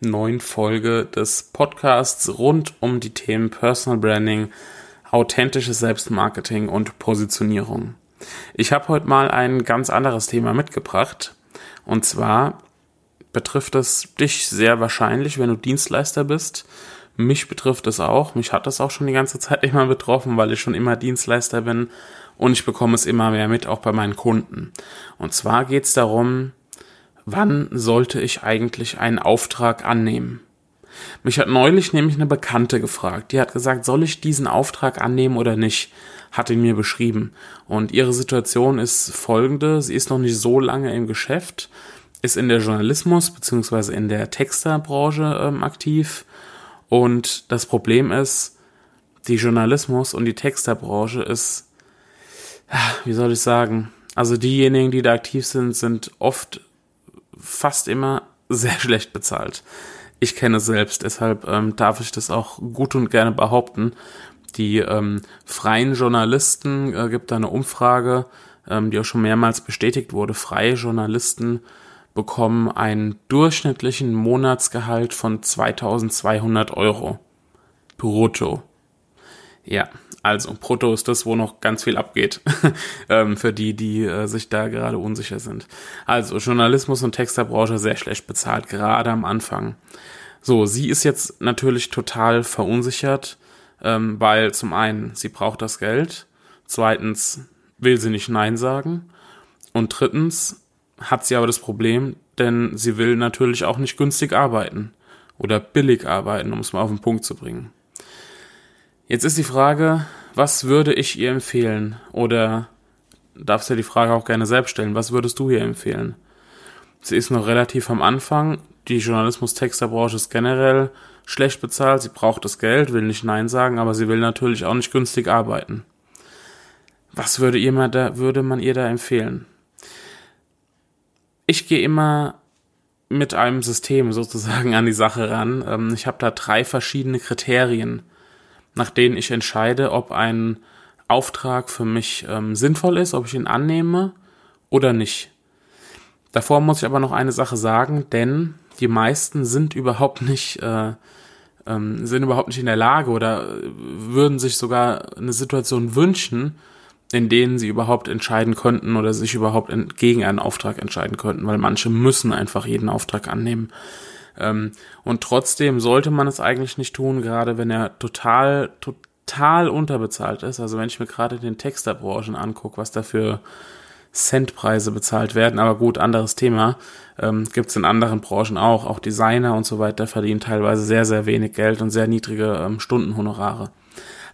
neuen Folge des Podcasts rund um die Themen Personal Branding, authentisches Selbstmarketing und Positionierung. Ich habe heute mal ein ganz anderes Thema mitgebracht und zwar betrifft es dich sehr wahrscheinlich, wenn du Dienstleister bist. Mich betrifft es auch. Mich hat das auch schon die ganze Zeit immer betroffen, weil ich schon immer Dienstleister bin und ich bekomme es immer mehr mit, auch bei meinen Kunden. Und zwar geht es darum, wann sollte ich eigentlich einen Auftrag annehmen? Mich hat neulich nämlich eine Bekannte gefragt. Die hat gesagt, soll ich diesen Auftrag annehmen oder nicht? Hat ihn mir beschrieben. Und ihre Situation ist folgende. Sie ist noch nicht so lange im Geschäft, ist in der Journalismus bzw. in der Texterbranche ähm, aktiv. Und das Problem ist, die Journalismus und die Texterbranche ist, wie soll ich sagen, also diejenigen, die da aktiv sind, sind oft fast immer sehr schlecht bezahlt. Ich kenne es selbst, deshalb ähm, darf ich das auch gut und gerne behaupten. Die ähm, freien Journalisten äh, gibt da eine Umfrage, ähm, die auch schon mehrmals bestätigt wurde. Freie Journalisten bekommen einen durchschnittlichen Monatsgehalt von 2200 Euro brutto. Ja, also brutto ist das, wo noch ganz viel abgeht ähm, für die, die äh, sich da gerade unsicher sind. Also Journalismus und Texterbranche sehr schlecht bezahlt, gerade am Anfang. So, sie ist jetzt natürlich total verunsichert, ähm, weil zum einen sie braucht das Geld, zweitens will sie nicht Nein sagen und drittens hat sie aber das Problem, denn sie will natürlich auch nicht günstig arbeiten oder billig arbeiten, um es mal auf den Punkt zu bringen. Jetzt ist die Frage, was würde ich ihr empfehlen? Oder darfst du die Frage auch gerne selbst stellen, was würdest du ihr empfehlen? Sie ist noch relativ am Anfang. Die Journalismus-Texterbranche ist generell schlecht bezahlt. Sie braucht das Geld, will nicht Nein sagen, aber sie will natürlich auch nicht günstig arbeiten. Was würde, ihr mal da, würde man ihr da empfehlen? Ich gehe immer mit einem System sozusagen an die Sache ran. Ähm, ich habe da drei verschiedene Kriterien nach denen ich entscheide, ob ein Auftrag für mich ähm, sinnvoll ist, ob ich ihn annehme oder nicht. Davor muss ich aber noch eine Sache sagen, denn die meisten sind überhaupt nicht äh, ähm, sind überhaupt nicht in der Lage oder würden sich sogar eine Situation wünschen, in denen sie überhaupt entscheiden könnten oder sich überhaupt gegen einen Auftrag entscheiden könnten, weil manche müssen einfach jeden Auftrag annehmen. Ähm, und trotzdem sollte man es eigentlich nicht tun, gerade wenn er total, total unterbezahlt ist. Also wenn ich mir gerade den Texterbranchen angucke, was dafür Centpreise bezahlt werden, aber gut, anderes Thema. Ähm, Gibt es in anderen Branchen auch. Auch Designer und so weiter verdienen teilweise sehr, sehr wenig Geld und sehr niedrige ähm, Stundenhonorare.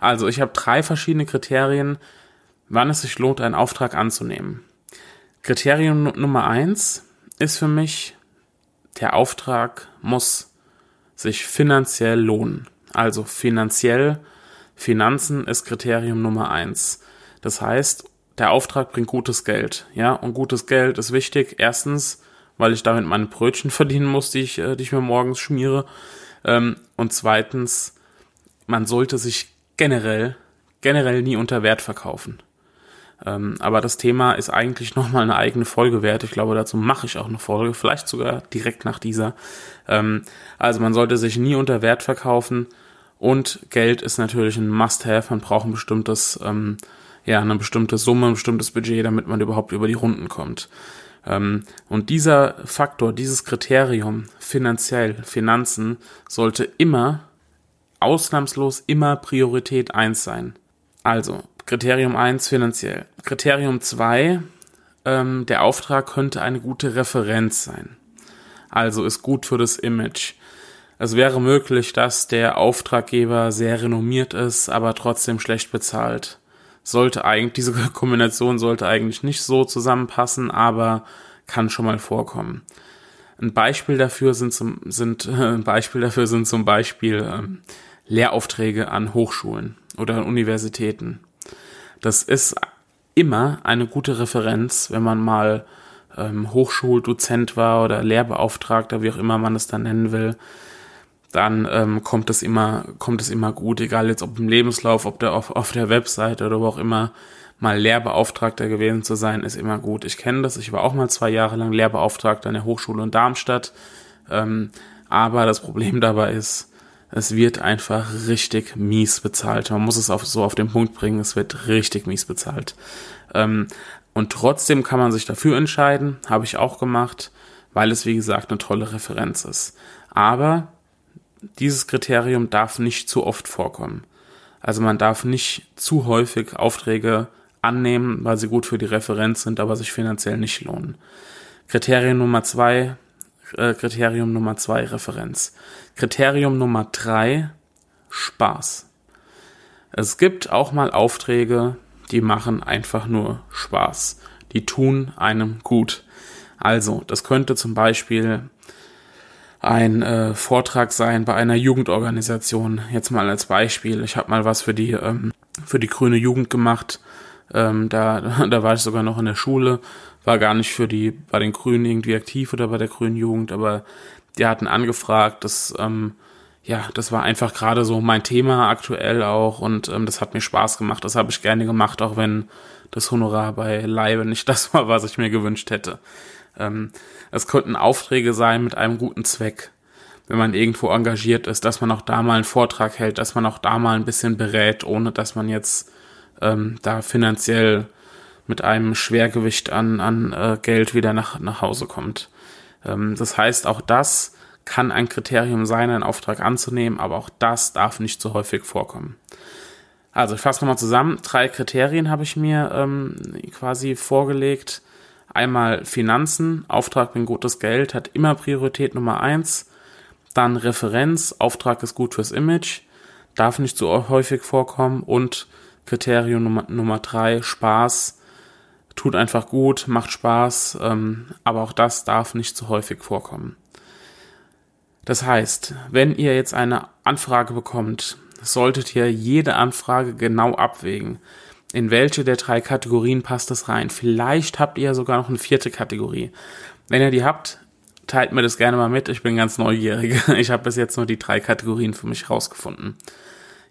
Also ich habe drei verschiedene Kriterien, wann es sich lohnt, einen Auftrag anzunehmen. Kriterium Nummer eins ist für mich, der Auftrag muss sich finanziell lohnen. Also finanziell, Finanzen ist Kriterium Nummer eins. Das heißt, der Auftrag bringt gutes Geld, ja, und gutes Geld ist wichtig. Erstens, weil ich damit meine Brötchen verdienen muss, die ich, äh, die ich mir morgens schmiere. Ähm, und zweitens, man sollte sich generell, generell nie unter Wert verkaufen. Ähm, aber das Thema ist eigentlich nochmal eine eigene Folge wert. Ich glaube, dazu mache ich auch eine Folge, vielleicht sogar direkt nach dieser. Ähm, also man sollte sich nie unter Wert verkaufen und Geld ist natürlich ein Must-Have. Man braucht ein bestimmtes, ähm, ja, eine bestimmte Summe, ein bestimmtes Budget, damit man überhaupt über die Runden kommt. Ähm, und dieser Faktor, dieses Kriterium, finanziell, Finanzen, sollte immer, ausnahmslos immer Priorität eins sein. Also, Kriterium 1 finanziell. Kriterium 2, ähm, der Auftrag könnte eine gute Referenz sein. Also ist gut für das Image. Es wäre möglich, dass der Auftraggeber sehr renommiert ist, aber trotzdem schlecht bezahlt. Sollte eigentlich, diese Kombination sollte eigentlich nicht so zusammenpassen, aber kann schon mal vorkommen. Ein Beispiel dafür sind zum, sind, ein Beispiel dafür sind zum Beispiel ähm, Lehraufträge an Hochschulen. oder an Universitäten. Das ist immer eine gute Referenz, wenn man mal ähm, Hochschuldozent war oder Lehrbeauftragter, wie auch immer man es dann nennen will, dann ähm, kommt es immer, kommt es immer gut, egal jetzt ob im Lebenslauf, ob der auf, auf der Webseite oder wo auch immer mal Lehrbeauftragter gewesen zu sein, ist immer gut. Ich kenne das, ich war auch mal zwei Jahre lang Lehrbeauftragter an der Hochschule in Darmstadt, ähm, aber das Problem dabei ist, es wird einfach richtig mies bezahlt. Man muss es auf, so auf den Punkt bringen, es wird richtig mies bezahlt. Ähm, und trotzdem kann man sich dafür entscheiden, habe ich auch gemacht, weil es wie gesagt eine tolle Referenz ist. Aber dieses Kriterium darf nicht zu oft vorkommen. Also man darf nicht zu häufig Aufträge annehmen, weil sie gut für die Referenz sind, aber sich finanziell nicht lohnen. Kriterium Nummer zwei, äh, Kriterium Nummer zwei, Referenz. Kriterium Nummer drei, Spaß. Es gibt auch mal Aufträge, die machen einfach nur Spaß. Die tun einem gut. Also, das könnte zum Beispiel ein äh, Vortrag sein bei einer Jugendorganisation. Jetzt mal als Beispiel. Ich habe mal was für die ähm, für die grüne Jugend gemacht. Ähm, da da war ich sogar noch in der Schule, war gar nicht für die bei den Grünen irgendwie aktiv oder bei der grünen Jugend, aber die hatten angefragt, dass ähm, ja, das war einfach gerade so mein Thema aktuell auch und ähm, das hat mir Spaß gemacht. Das habe ich gerne gemacht, auch wenn das Honorar bei Leibe nicht das war, was ich mir gewünscht hätte. Ähm, es könnten Aufträge sein mit einem guten Zweck. Wenn man irgendwo engagiert ist, dass man auch da mal einen Vortrag hält, dass man auch da mal ein bisschen berät, ohne dass man jetzt ähm, da finanziell mit einem Schwergewicht an, an äh, Geld wieder nach, nach Hause kommt. Ähm, das heißt, auch das kann ein Kriterium sein, einen Auftrag anzunehmen, aber auch das darf nicht so häufig vorkommen. Also ich fasse nochmal zusammen. Drei Kriterien habe ich mir ähm, quasi vorgelegt. Einmal Finanzen, Auftrag bringt gutes Geld, hat immer Priorität Nummer eins. Dann Referenz, Auftrag ist gut fürs Image, darf nicht so häufig vorkommen. Und Kriterium Nummer, Nummer drei, Spaß, tut einfach gut, macht Spaß, ähm, aber auch das darf nicht so häufig vorkommen. Das heißt, wenn ihr jetzt eine Anfrage bekommt, solltet ihr jede Anfrage genau abwägen. In welche der drei Kategorien passt es rein? Vielleicht habt ihr sogar noch eine vierte Kategorie. Wenn ihr die habt, teilt mir das gerne mal mit. Ich bin ganz neugierig. Ich habe bis jetzt nur die drei Kategorien für mich rausgefunden.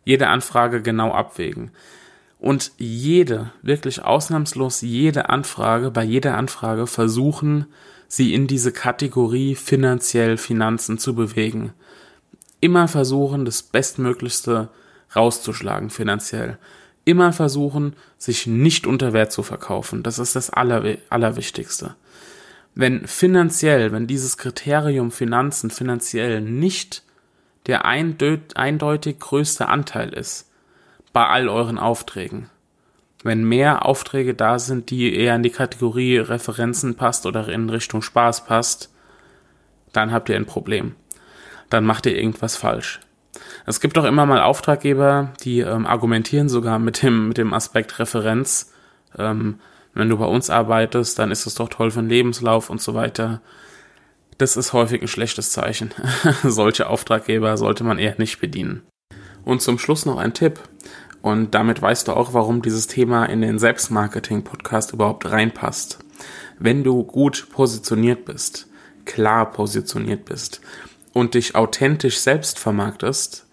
Jede Anfrage genau abwägen. Und jede, wirklich ausnahmslos jede Anfrage, bei jeder Anfrage versuchen, sie in diese Kategorie finanziell Finanzen zu bewegen. Immer versuchen, das Bestmöglichste rauszuschlagen finanziell. Immer versuchen, sich nicht unter Wert zu verkaufen. Das ist das Aller, Allerwichtigste. Wenn finanziell, wenn dieses Kriterium Finanzen finanziell nicht der eindeutig größte Anteil ist bei all euren Aufträgen, wenn mehr Aufträge da sind, die eher in die Kategorie Referenzen passt oder in Richtung Spaß passt, dann habt ihr ein Problem. Dann macht ihr irgendwas falsch. Es gibt auch immer mal Auftraggeber, die ähm, argumentieren sogar mit dem, mit dem Aspekt Referenz. Ähm, wenn du bei uns arbeitest, dann ist es doch toll für den Lebenslauf und so weiter. Das ist häufig ein schlechtes Zeichen. Solche Auftraggeber sollte man eher nicht bedienen. Und zum Schluss noch ein Tipp. Und damit weißt du auch, warum dieses Thema in den Selbstmarketing-Podcast überhaupt reinpasst. Wenn du gut positioniert bist, klar positioniert bist und dich authentisch selbst vermarktest,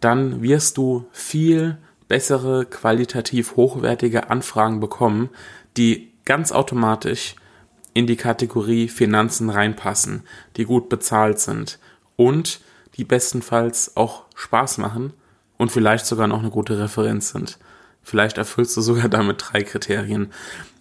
dann wirst du viel bessere, qualitativ hochwertige Anfragen bekommen, die ganz automatisch in die Kategorie Finanzen reinpassen, die gut bezahlt sind und die bestenfalls auch Spaß machen und vielleicht sogar noch eine gute Referenz sind. Vielleicht erfüllst du sogar damit drei Kriterien.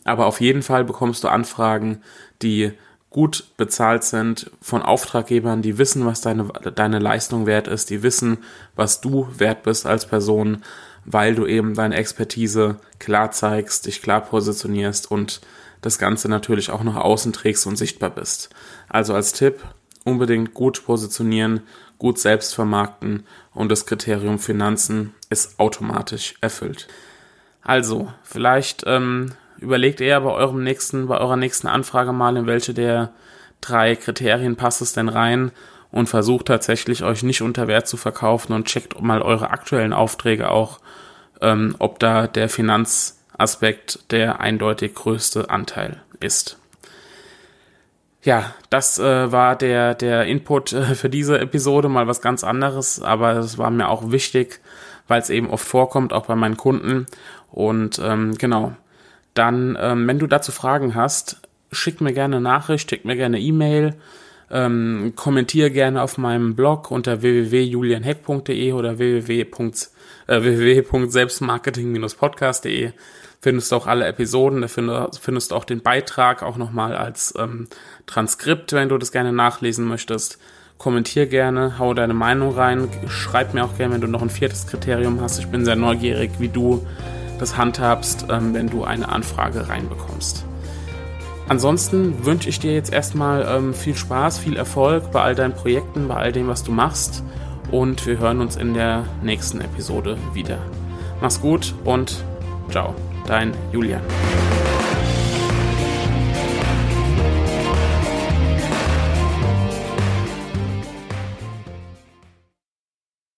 Aber auf jeden Fall bekommst du Anfragen, die gut bezahlt sind von Auftraggebern, die wissen, was deine, deine Leistung wert ist, die wissen, was du wert bist als Person, weil du eben deine Expertise klar zeigst, dich klar positionierst und das Ganze natürlich auch nach außen trägst und sichtbar bist. Also als Tipp, unbedingt gut positionieren, gut selbst vermarkten und das Kriterium Finanzen ist automatisch erfüllt. Also, vielleicht ähm, überlegt ihr bei eurem nächsten, bei eurer nächsten Anfrage mal, in welche der drei Kriterien passt es denn rein und versucht tatsächlich euch nicht unter Wert zu verkaufen und checkt mal eure aktuellen Aufträge auch ähm, ob da der Finanzaspekt der eindeutig größte Anteil ist. Ja, das äh, war der, der Input äh, für diese Episode, mal was ganz anderes, aber es war mir auch wichtig, weil es eben oft vorkommt, auch bei meinen Kunden. Und ähm, genau, dann, ähm, wenn du dazu Fragen hast, schick mir gerne Nachricht, schick mir gerne E-Mail, ähm, kommentiere gerne auf meinem Blog unter www.julianheck.de oder www. Äh, www.selbstmarketing-podcast.de findest du auch alle Episoden, da findest du auch den Beitrag auch nochmal als ähm, Transkript, wenn du das gerne nachlesen möchtest. Kommentier gerne, hau deine Meinung rein, schreib mir auch gerne, wenn du noch ein viertes Kriterium hast. Ich bin sehr neugierig, wie du das handhabst, ähm, wenn du eine Anfrage reinbekommst. Ansonsten wünsche ich dir jetzt erstmal ähm, viel Spaß, viel Erfolg bei all deinen Projekten, bei all dem, was du machst. Und wir hören uns in der nächsten Episode wieder. Mach's gut und ciao, dein Julian.